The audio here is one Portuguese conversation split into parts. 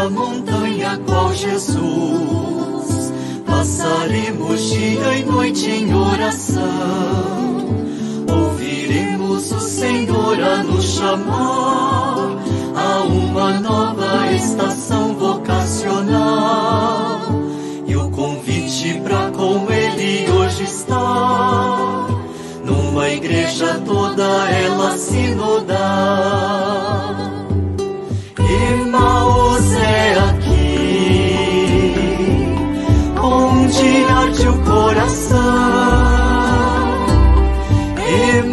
da montanha qual Jesus. Passaremos dia e noite em oração, ouviremos o Senhor a nos chamar.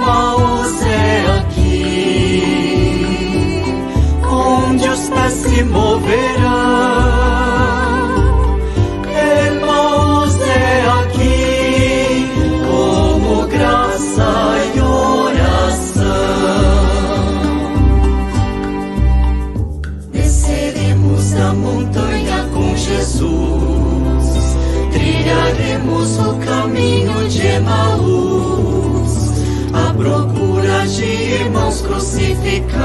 Emmaus é aqui, onde os pés se moverão. Emmaus é aqui, como graça e oração. Desceremos a montanha com Jesus, trilharemos o caminho de Emaús, à procura de irmãos crucificados,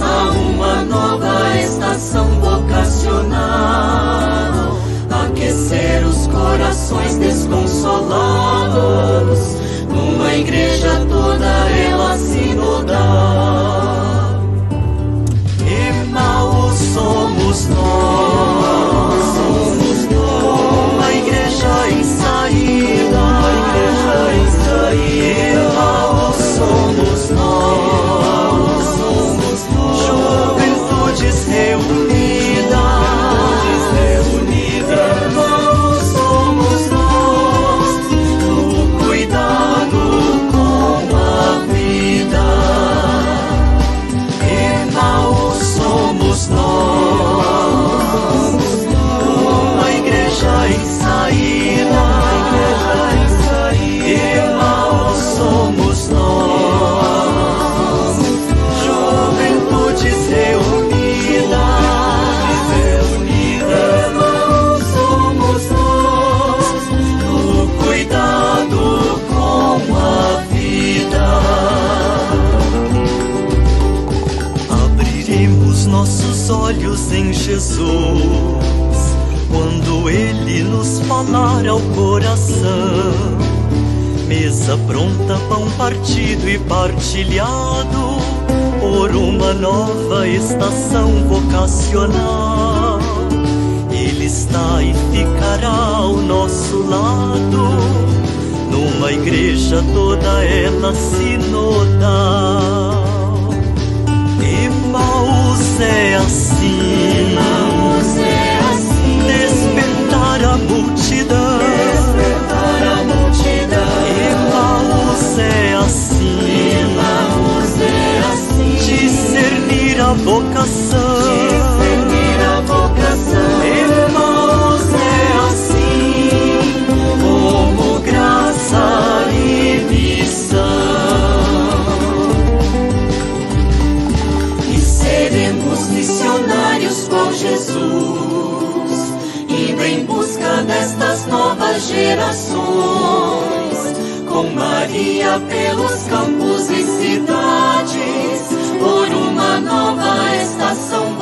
a uma nova estação vocacional, aquecer os corações desconsolados, nos falar ao coração. Mesa pronta, pão partido e partilhado por uma nova estação vocacional. Ele está e ficará ao nosso lado, numa igreja toda ela sinodal. Emmaus é assim, despertar a gerações, com Maria pelos campos e cidades, por uma nova estação